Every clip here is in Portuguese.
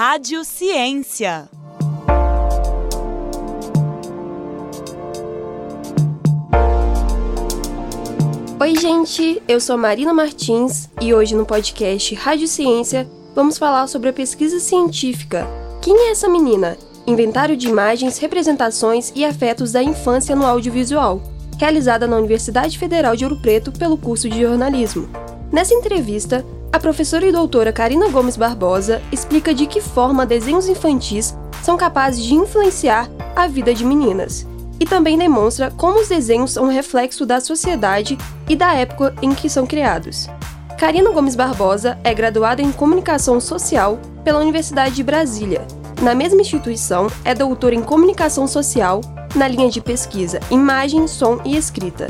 Rádio Ciência. Oi, gente, eu sou Marina Martins e hoje no podcast Rádio Ciência vamos falar sobre a pesquisa científica. Quem é essa menina? Inventário de imagens, representações e afetos da infância no audiovisual, realizada na Universidade Federal de Ouro Preto pelo curso de jornalismo. Nessa entrevista, a professora e doutora Karina Gomes Barbosa explica de que forma desenhos infantis são capazes de influenciar a vida de meninas e também demonstra como os desenhos são um reflexo da sociedade e da época em que são criados. Karina Gomes Barbosa é graduada em Comunicação Social pela Universidade de Brasília. Na mesma instituição, é doutora em Comunicação Social na linha de pesquisa Imagem, Som e Escrita.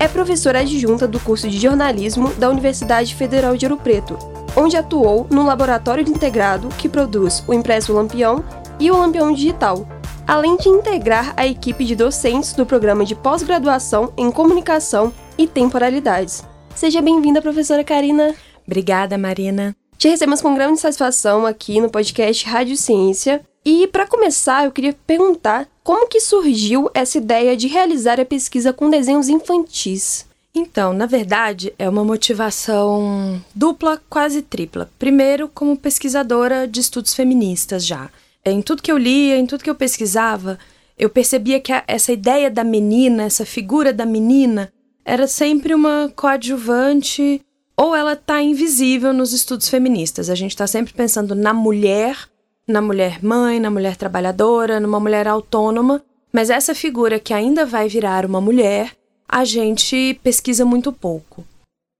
É professora adjunta do curso de jornalismo da Universidade Federal de Ouro Preto, onde atuou no laboratório integrado que produz o impresso Lampião e o Lampião Digital, além de integrar a equipe de docentes do programa de pós-graduação em comunicação e temporalidades. Seja bem-vinda, professora Karina. Obrigada, Marina. Te recebemos com grande satisfação aqui no podcast Rádio Ciência. E para começar, eu queria perguntar como que surgiu essa ideia de realizar a pesquisa com desenhos infantis? Então, na verdade, é uma motivação dupla, quase tripla. Primeiro, como pesquisadora de estudos feministas já. Em tudo que eu lia, em tudo que eu pesquisava, eu percebia que essa ideia da menina, essa figura da menina, era sempre uma coadjuvante ou ela está invisível nos estudos feministas. A gente está sempre pensando na mulher, na mulher mãe, na mulher trabalhadora, numa mulher autônoma, mas essa figura que ainda vai virar uma mulher, a gente pesquisa muito pouco.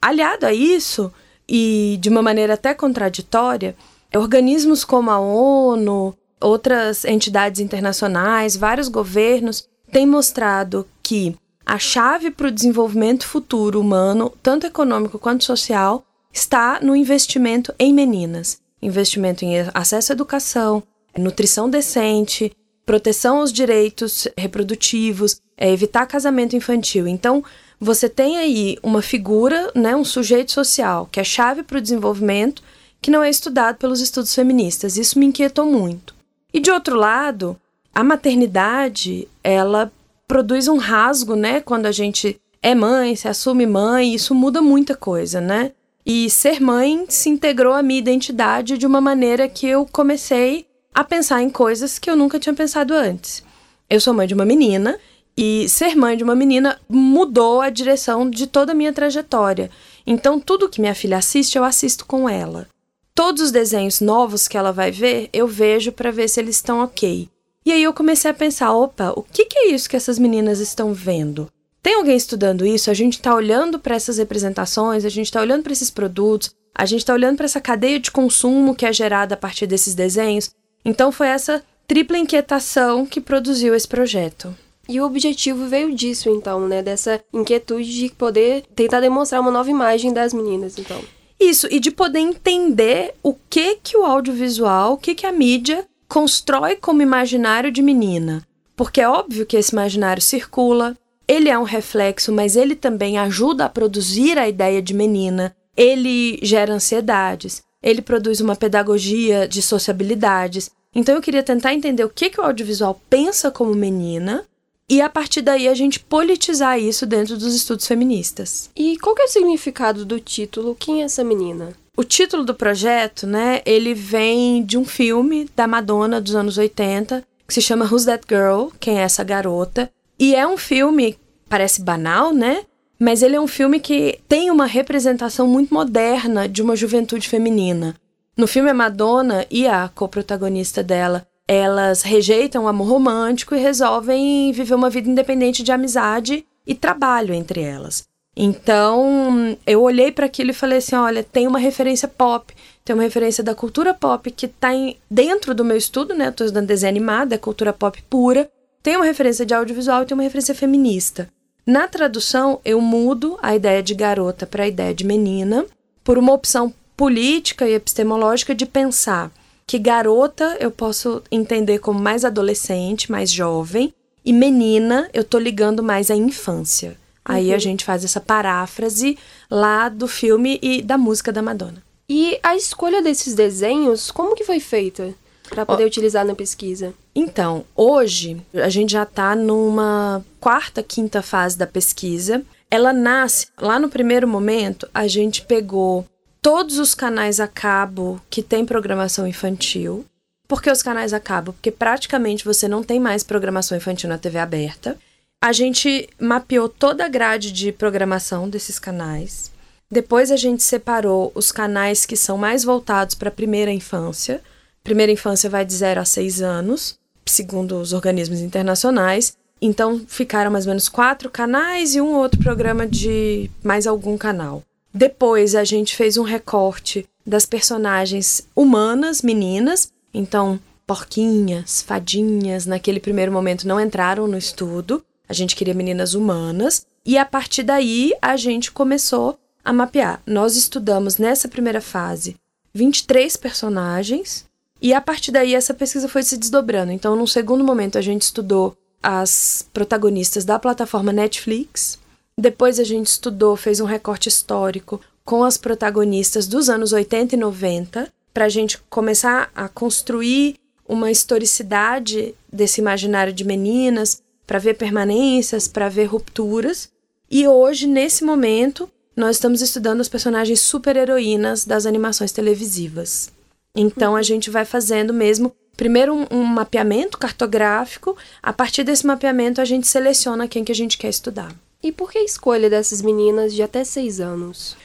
Aliado a isso, e de uma maneira até contraditória, organismos como a ONU, outras entidades internacionais, vários governos têm mostrado que a chave para o desenvolvimento futuro humano, tanto econômico quanto social, está no investimento em meninas. Investimento em acesso à educação, nutrição decente, proteção aos direitos reprodutivos, é evitar casamento infantil. Então, você tem aí uma figura, né, um sujeito social, que é chave para o desenvolvimento, que não é estudado pelos estudos feministas. Isso me inquietou muito. E de outro lado, a maternidade, ela produz um rasgo, né? Quando a gente é mãe, se assume mãe, isso muda muita coisa, né? E ser mãe se integrou à minha identidade de uma maneira que eu comecei a pensar em coisas que eu nunca tinha pensado antes. Eu sou mãe de uma menina e ser mãe de uma menina mudou a direção de toda a minha trajetória. Então, tudo que minha filha assiste, eu assisto com ela todos os desenhos novos que ela vai ver, eu vejo para ver se eles estão ok. E aí eu comecei a pensar, opa, o que, que é isso que essas meninas estão vendo? Tem alguém estudando isso? A gente está olhando para essas representações, a gente está olhando para esses produtos, a gente está olhando para essa cadeia de consumo que é gerada a partir desses desenhos. Então foi essa tripla inquietação que produziu esse projeto. E o objetivo veio disso, então, né? Dessa inquietude de poder tentar demonstrar uma nova imagem das meninas, então. Isso, e de poder entender o que que o audiovisual, o que que a mídia constrói como imaginário de menina. Porque é óbvio que esse imaginário circula, ele é um reflexo, mas ele também ajuda a produzir a ideia de menina, ele gera ansiedades, ele produz uma pedagogia de sociabilidades. Então eu queria tentar entender o que, que o audiovisual pensa como menina e a partir daí a gente politizar isso dentro dos estudos feministas. E qual que é o significado do título Quem é essa menina? O título do projeto, né, ele vem de um filme da Madonna dos anos 80, que se chama Who's That Girl? Quem é essa garota? E é um filme, parece banal, né? Mas ele é um filme que tem uma representação muito moderna de uma juventude feminina. No filme a Madonna e a co-protagonista dela elas rejeitam o amor romântico e resolvem viver uma vida independente de amizade e trabalho entre elas. Então, eu olhei para aquilo e falei assim: olha, tem uma referência pop, tem uma referência da cultura pop que está dentro do meu estudo, né? Eu tô estudando desenho animado, é cultura pop pura. Tem uma referência de audiovisual e tem uma referência feminista. Na tradução, eu mudo a ideia de garota para a ideia de menina por uma opção política e epistemológica de pensar que garota eu posso entender como mais adolescente, mais jovem, e menina eu tô ligando mais à infância. Aí a uhum. gente faz essa paráfrase lá do filme e da música da Madonna. E a escolha desses desenhos, como que foi feita? para poder oh. utilizar na pesquisa? Então, hoje a gente já está numa quarta, quinta fase da pesquisa. Ela nasce lá no primeiro momento, a gente pegou todos os canais a cabo que tem programação infantil. Por que os canais a cabo? Porque praticamente você não tem mais programação infantil na TV aberta. A gente mapeou toda a grade de programação desses canais. Depois a gente separou os canais que são mais voltados para a primeira infância. Primeira infância vai de 0 a 6 anos, segundo os organismos internacionais. Então ficaram mais ou menos quatro canais e um outro programa de mais algum canal. Depois a gente fez um recorte das personagens humanas, meninas. Então, porquinhas, fadinhas, naquele primeiro momento não entraram no estudo. A gente queria meninas humanas. E a partir daí a gente começou a mapear. Nós estudamos nessa primeira fase 23 personagens. E a partir daí essa pesquisa foi se desdobrando. Então, num segundo momento, a gente estudou as protagonistas da plataforma Netflix. Depois a gente estudou, fez um recorte histórico com as protagonistas dos anos 80 e 90, para a gente começar a construir uma historicidade desse imaginário de meninas, para ver permanências, para ver rupturas. E hoje, nesse momento, nós estamos estudando as personagens super-heroínas das animações televisivas. Então a gente vai fazendo mesmo primeiro um, um, mapeamento cartográfico. A partir desse mapeamento, a gente seleciona quem que a gente quer estudar. E por que a escolha dessas meninas de até seis anos?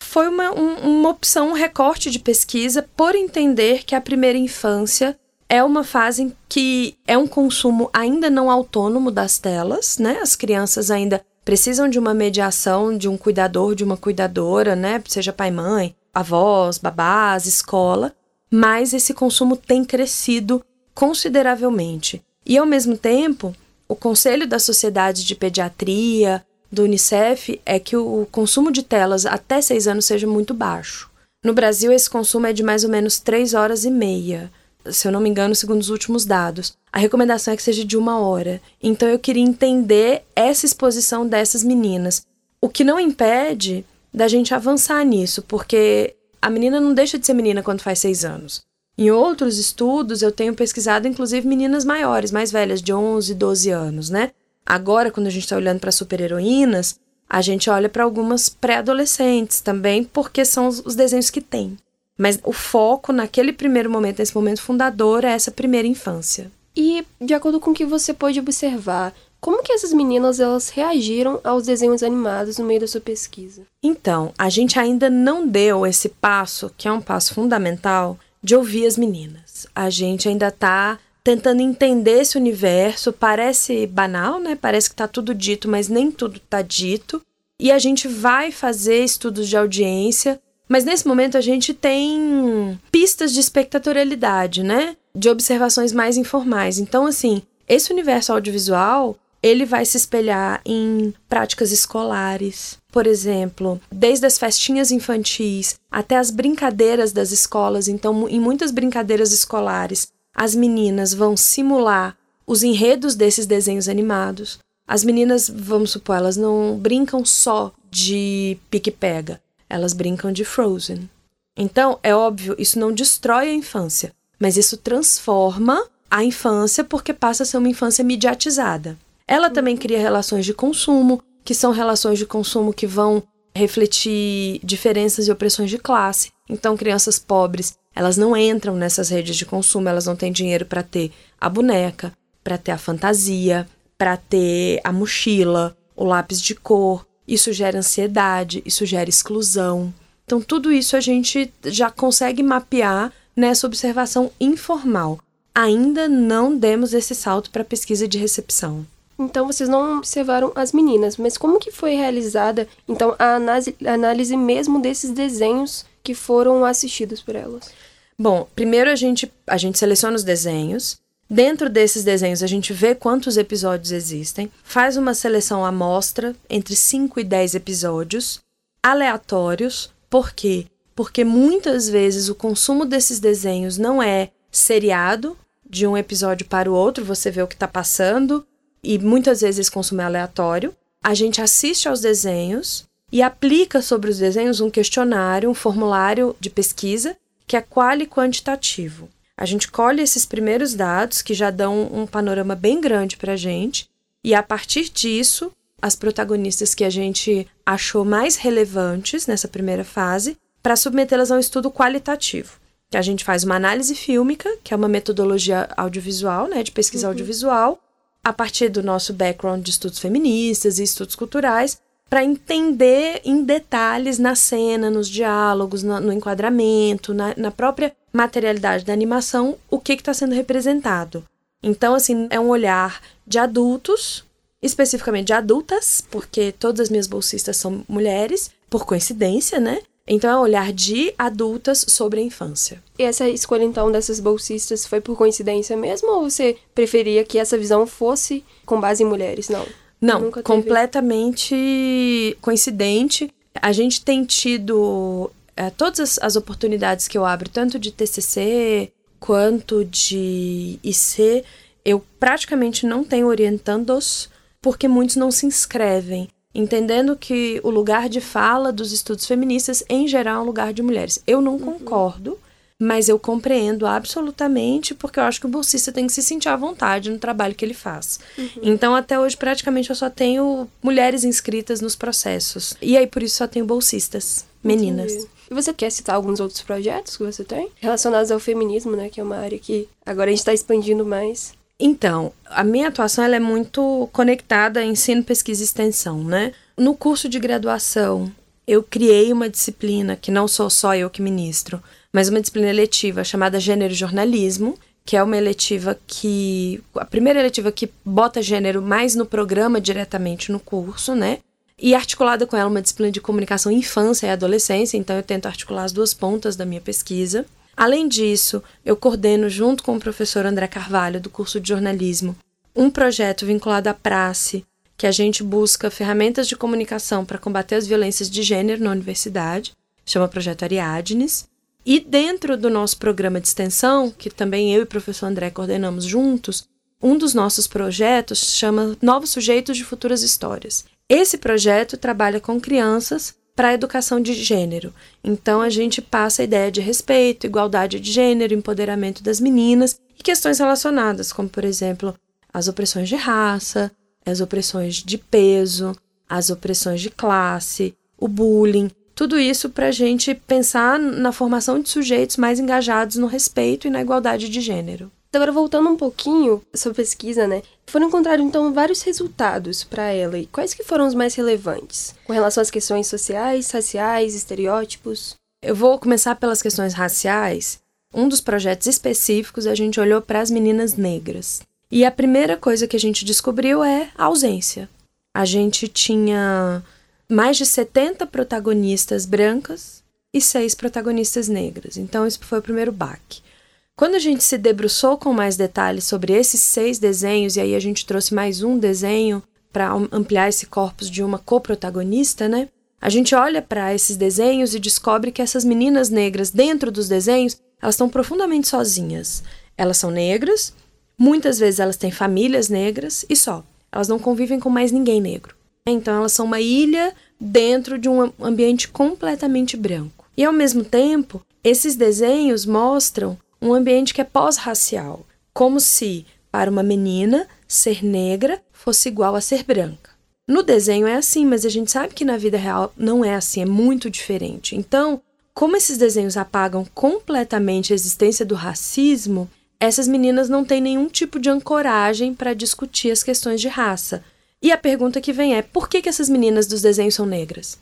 Foi uma, um, uma opção, um recorte de pesquisa por entender que a primeira infância é uma fase que é um consumo ainda não autônomo das telas, né? As crianças ainda precisam de uma mediação de um cuidador, de uma cuidadora, né? Seja pai, mãe, avós, babás, escola mas esse consumo tem crescido consideravelmente. E, ao mesmo tempo, o Conselho da Sociedade de Pediatria, do Unicef, é que o consumo de telas até 6 anos seja muito baixo. No Brasil, esse consumo é de mais ou menos 3 horas e meia, se eu não me engano, segundo os últimos dados. A recomendação é que seja de uma hora. Então, eu queria entender essa exposição dessas meninas. O que não impede da gente avançar nisso, porque a menina não deixa de ser menina quando faz seis anos. Em outros estudos, eu tenho pesquisado, inclusive, meninas maiores, mais velhas, de 11, 12 anos, né? Agora, quando a gente está olhando para super-heroínas, a gente olha para algumas pré-adolescentes também, porque são os desenhos que tem. Mas o foco naquele primeiro momento, nesse momento fundador, é essa primeira infância. E, de acordo com o que você pode observar, como que essas meninas elas reagiram aos desenhos animados no meio da sua pesquisa? Então, a gente ainda não deu esse passo, que é um passo fundamental, de ouvir as meninas. A gente ainda está tentando entender esse universo. Parece banal, né? Parece que está tudo dito, mas nem tudo está dito. E a gente vai fazer estudos de audiência, mas nesse momento a gente tem pistas de espectatorialidade, né? De observações mais informais. Então, assim, esse universo audiovisual ele vai se espelhar em práticas escolares. Por exemplo, desde as festinhas infantis até as brincadeiras das escolas. Então, em muitas brincadeiras escolares, as meninas vão simular os enredos desses desenhos animados. As meninas, vamos supor, elas não brincam só de pique-pega, elas brincam de Frozen. Então, é óbvio, isso não destrói a infância, mas isso transforma a infância porque passa a ser uma infância mediatizada. Ela também cria relações de consumo, que são relações de consumo que vão refletir diferenças e opressões de classe. Então, crianças pobres, elas não entram nessas redes de consumo, elas não têm dinheiro para ter a boneca, para ter a fantasia, para ter a mochila, o lápis de cor. Isso gera ansiedade, isso gera exclusão. Então, tudo isso a gente já consegue mapear nessa observação informal. Ainda não demos esse salto para a pesquisa de recepção. Então vocês não observaram as meninas, mas como que foi realizada então a análise, mesmo desses desenhos que foram assistidos por elas? Bom, primeiro a gente a gente seleciona os desenhos. Dentro desses desenhos a gente vê quantos episódios existem, faz uma seleção amostra entre 5 e 10 episódios aleatórios. Por quê? Porque muitas vezes o consumo desses desenhos não é seriado de um episódio para o outro, você vê o que está passando, e muitas vezes consumo é aleatório. A gente assiste aos desenhos e aplica sobre os desenhos um questionário, um formulário de pesquisa que é quali quantitativo. A gente colhe esses primeiros dados que já dão um panorama bem grande para a gente, e a partir disso, as protagonistas que a gente achou mais relevantes nessa primeira fase, para submetê-las a um estudo qualitativo. Que a gente faz uma análise fílmica, que é uma metodologia audiovisual, né, de pesquisa uhum. audiovisual, a partir do nosso background de estudos feministas e estudos culturais, para entender em detalhes na cena, nos diálogos, no, no enquadramento, na, na, própria materialidade da animação, o que está sendo representado. Então, assim, é um olhar de adultos, especificamente de adultas, porque todas as minhas bolsistas são mulheres, por coincidência, né? Então é um olhar de adultas sobre a infância. E essa escolha então dessas bolsistas foi por coincidência mesmo ou você preferia que essa visão fosse com base em mulheres? Não. Não, completamente coincidente. A gente tem tido é, todas as, as, oportunidades que eu abro, tanto de TCC quanto de IC, eu praticamente não tenho orientandos porque muitos não se inscrevem, entendendo que o lugar de fala dos estudos feministas, em geral, é um lugar de mulheres. Eu não uhum. concordo, mas eu compreendo absolutamente, porque eu acho que o bolsista tem que se sentir à vontade no trabalho que ele faz. Uhum. Então, até hoje, praticamente, eu só tenho mulheres inscritas nos processos. E aí, por isso, só tenho bolsistas, meninas. Entendi. E você quer citar alguns outros projetos que você tem? Relacionados ao feminismo, né? Que é uma área que agora a gente está expandindo mais. Então, a minha atuação ela é muito conectada a ensino, pesquisa e extensão, né? No curso de graduação, eu criei uma disciplina que não sou só eu que ministro, mas uma disciplina eletiva chamada Gênero e Jornalismo, que é uma eletiva que. a primeira eletiva que bota gênero mais no programa diretamente no curso, né? E articulada com ela uma disciplina de comunicação infância e adolescência, então eu tento articular as duas pontas da minha pesquisa. Além disso, eu coordeno, junto com o professor André Carvalho, do curso de jornalismo, um projeto vinculado à praxe, que a gente busca ferramentas de comunicação para combater as violências de gênero na universidade, chama Projeto Ariadnes. E dentro do nosso programa de extensão, que também eu e o professor André coordenamos juntos, um dos nossos projetos chama Novos Sujeitos de Futuras Histórias. Esse projeto trabalha com crianças para a educação de gênero. Então a gente passa a ideia de respeito, igualdade de gênero, empoderamento das meninas e questões relacionadas, como por exemplo, as opressões de raça, as opressões de peso, as opressões de classe, o bullying, tudo isso para a gente pensar na formação de sujeitos mais engajados no respeito e na igualdade de gênero. Agora, voltando um pouquinho sobre pesquisa, né? Foram encontrados, então, vários resultados para ela. E quais que foram os mais relevantes? Com relação às questões sociais, raciais, estereótipos? Eu vou começar pelas questões raciais. Um dos projetos específicos, a gente olhou para as meninas negras. E a primeira coisa que a gente descobriu é a ausência. A gente tinha mais de 70 protagonistas brancas e seis protagonistas negras. Então, isso foi o primeiro baque. Quando a gente se debruçou com mais detalhes sobre esses seis desenhos, e aí a gente trouxe mais um desenho para ampliar esse corpus de uma coprotagonista, né? A gente olha para esses desenhos e descobre que essas meninas negras dentro dos desenhos, elas estão profundamente sozinhas. Elas são negras, muitas vezes elas têm famílias negras e só. Elas não convivem com mais ninguém negro. Então elas são uma ilha dentro de um ambiente completamente branco. E ao mesmo tempo, esses desenhos mostram um ambiente que é pós-racial, como se para uma menina ser negra fosse igual a ser branca. No desenho é assim, mas a gente sabe que na vida real não é assim, é muito diferente. Então, como esses desenhos apagam completamente a existência do racismo, essas meninas não têm nenhum tipo de ancoragem para discutir as questões de raça. E a pergunta que vem é: por que, que essas meninas dos desenhos são negras?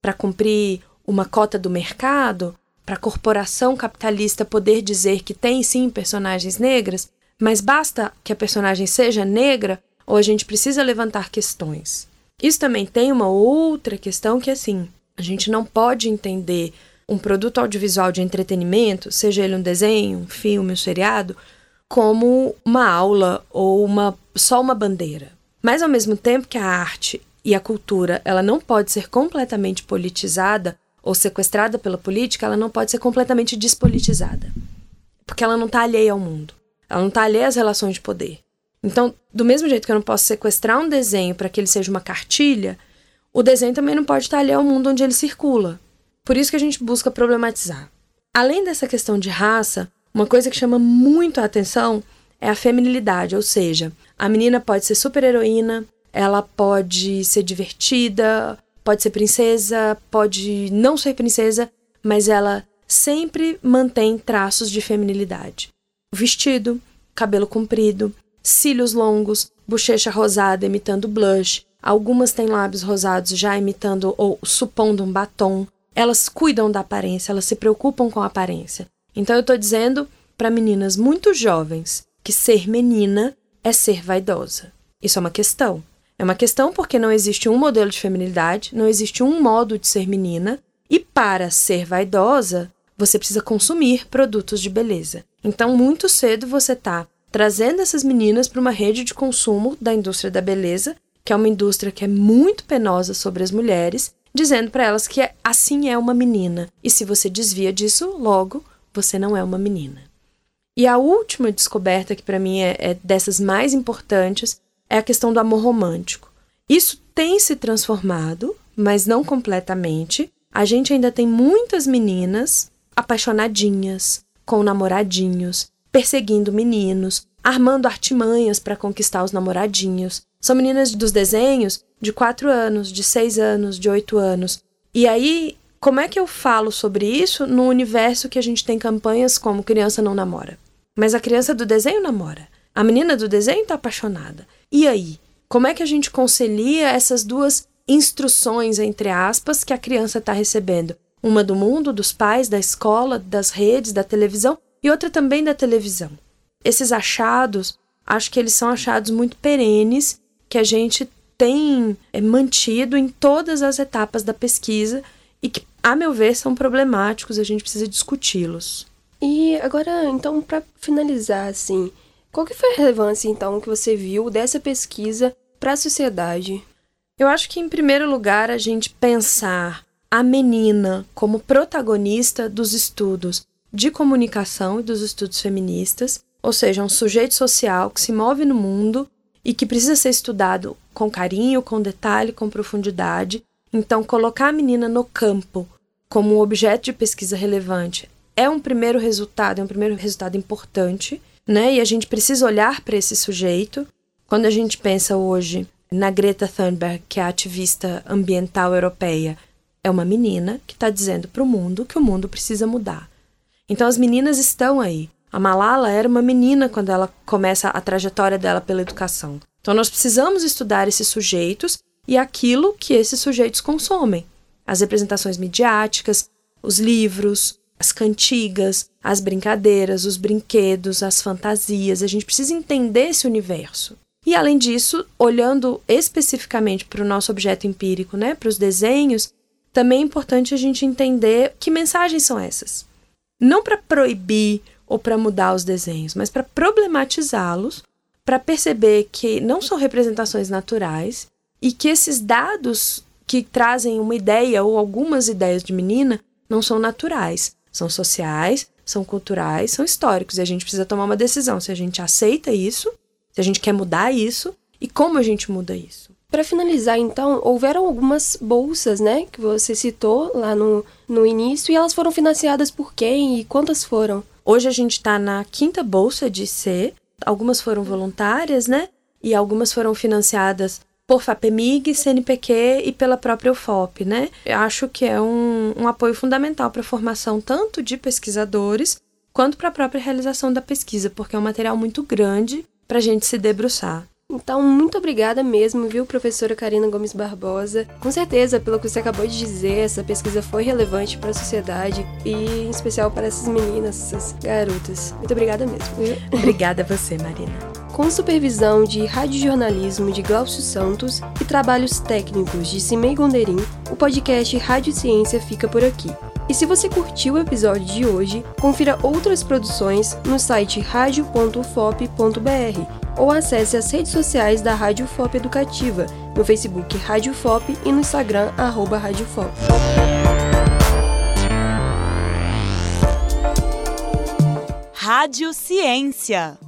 Para cumprir uma cota do mercado? Para a corporação capitalista poder dizer que tem sim personagens negras? Mas basta que a personagem seja negra ou a gente precisa levantar questões? Isso também tem uma outra questão que, assim, a gente não pode entender um produto audiovisual de entretenimento, seja ele um desenho, um filme, um seriado, como uma aula ou uma só uma bandeira. Mas ao mesmo tempo que a arte e a cultura, ela não pode ser completamente politizada ou sequestrada pela política, ela não pode ser completamente despolitizada. Porque ela não está alheia ao mundo. Ela não está alheia às relações de poder. Então, do mesmo jeito que eu não posso sequestrar um desenho para que ele seja uma cartilha, o desenho também não pode estar alheio ao mundo onde ele circula. Por isso que a gente busca problematizar. Além dessa questão de raça, Uma coisa que chama muito a atenção é a feminilidade, ou seja, a menina pode ser super heroína, ela pode ser divertida, pode ser princesa, pode não ser princesa, mas ela sempre mantém traços de feminilidade. Vestido, cabelo comprido, cílios longos, bochecha rosada imitando blush, algumas têm lábios rosados já imitando ou supondo um batom. Elas cuidam da aparência, elas se preocupam com a aparência. Então eu estou dizendo para meninas muito jovens que ser menina é ser vaidosa. Isso é uma questão. É uma questão porque não existe um modelo de feminilidade, não existe um modo de ser menina, e para ser vaidosa, você precisa consumir produtos de beleza. Então, muito cedo você está trazendo essas meninas para uma rede de consumo da indústria da beleza, que é uma indústria que é muito penosa sobre as mulheres, dizendo para elas que assim é uma menina. E se você desvia disso, logo você não é uma menina. E a última descoberta, que para mim é, é dessas mais importantes, é a questão do amor romântico. Isso tem se transformado, mas não completamente. A gente ainda tem muitas meninas apaixonadinhas, com namoradinhos, perseguindo meninos, armando artimanhas para conquistar os namoradinhos. São meninas dos desenhos de 4 anos, de 6 anos, de 8 anos. E aí, como é que eu falo sobre isso no universo que a gente tem campanhas como Criança Não Namora? Mas a criança do desenho namora. A menina do desenho está apaixonada. E aí? Como é que a gente concilia essas duas instruções, entre aspas, que a criança está recebendo? Uma do mundo, dos pais, da escola, das redes, da televisão e outra também da televisão. Esses achados, acho que eles são achados muito perenes que a gente tem é, mantido em todas as etapas da pesquisa e que, a meu ver, são problemáticos, a gente precisa discuti-los. E agora, então, para finalizar, assim, qual que foi a relevância, então, que você viu dessa pesquisa para a sociedade? Eu acho que, em primeiro lugar, a gente pensar a menina como protagonista dos estudos de comunicação e dos estudos feministas, ou seja, um sujeito social que se move no mundo e que precisa ser estudado com carinho, com detalhe, com profundidade. Então, colocar a menina no campo como um objeto de pesquisa relevante é um primeiro resultado, é um primeiro resultado importante, né? E a gente precisa olhar para esse sujeito. Quando a gente pensa hoje na Greta Thunberg, que é a ativista ambiental europeia, é uma menina que está dizendo para o mundo que o mundo precisa mudar. Então as meninas estão aí. A Malala era uma menina quando ela começa a trajetória dela pela educação. Então nós precisamos estudar esses sujeitos e aquilo que esses sujeitos consomem. As representações midiáticas, os livros, as cantigas, as brincadeiras, os brinquedos, as fantasias. A gente precisa entender esse universo. E além disso, olhando especificamente para o nosso objeto empírico, né, para os desenhos, também é importante a gente entender que mensagens são essas. Não para proibir ou para mudar os desenhos, mas para problematizá-los, para perceber que não são representações naturais e que esses dados que trazem uma ideia ou algumas ideias de menina não são naturais, são sociais, são culturais, são históricos e a gente precisa tomar uma decisão se a gente aceita isso, se a gente quer mudar isso e como a gente muda isso. Para finalizar, então, houveram algumas bolsas, né, que você citou lá no, no início, e elas foram financiadas por quem e quantas foram? Hoje a gente está na quinta bolsa de C, algumas foram voluntárias, né, e algumas foram financiadas por FAPEMIG, CNPq e pela própria UFOP, né? Eu acho que é um, um apoio fundamental para a formação tanto de pesquisadores quanto para a própria realização da pesquisa, porque é um material muito grande para a gente se debruçar. Então, muito obrigada mesmo, viu, professora Karina Gomes Barbosa. Com certeza, pelo que você acabou de dizer, essa pesquisa foi relevante para a sociedade e em especial para essas meninas, essas garotas. Muito obrigada mesmo. Viu? Obrigada a você, Marina. Com supervisão de radiojornalismo de Glaucio Santos e trabalhos técnicos de Cimei Gonderim, o podcast Rádio Ciência fica por aqui. E se você curtiu o episódio de hoje, confira outras produções no site radio.fop.br ou acesse as redes sociais da Rádio FOP Educativa, no Facebook Rádio FOP e no Instagram arroba Rádio FOP. Rádio Ciência.